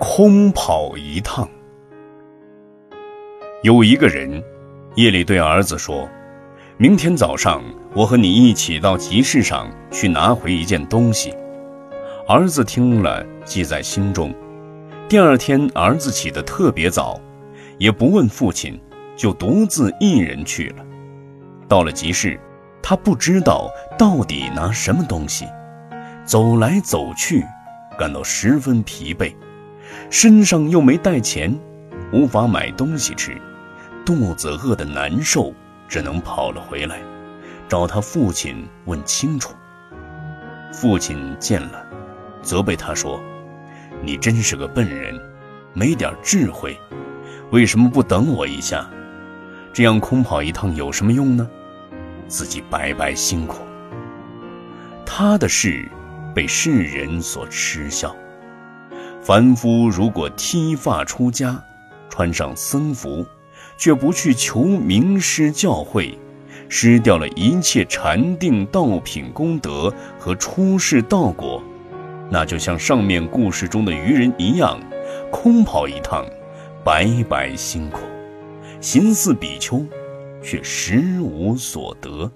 空跑一趟。有一个人，夜里对儿子说：“明天早上，我和你一起到集市上去拿回一件东西。”儿子听了，记在心中。第二天，儿子起得特别早，也不问父亲，就独自一人去了。到了集市，他不知道到底拿什么东西，走来走去，感到十分疲惫。身上又没带钱，无法买东西吃，肚子饿得难受，只能跑了回来，找他父亲问清楚。父亲见了，责备他说：“你真是个笨人，没点智慧，为什么不等我一下？这样空跑一趟有什么用呢？自己白白辛苦。”他的事被世人所嗤笑。凡夫如果剃发出家，穿上僧服，却不去求名师教诲，失掉了一切禅定道品功德和出世道果，那就像上面故事中的愚人一样，空跑一趟，白白辛苦，形似比丘，却实无所得。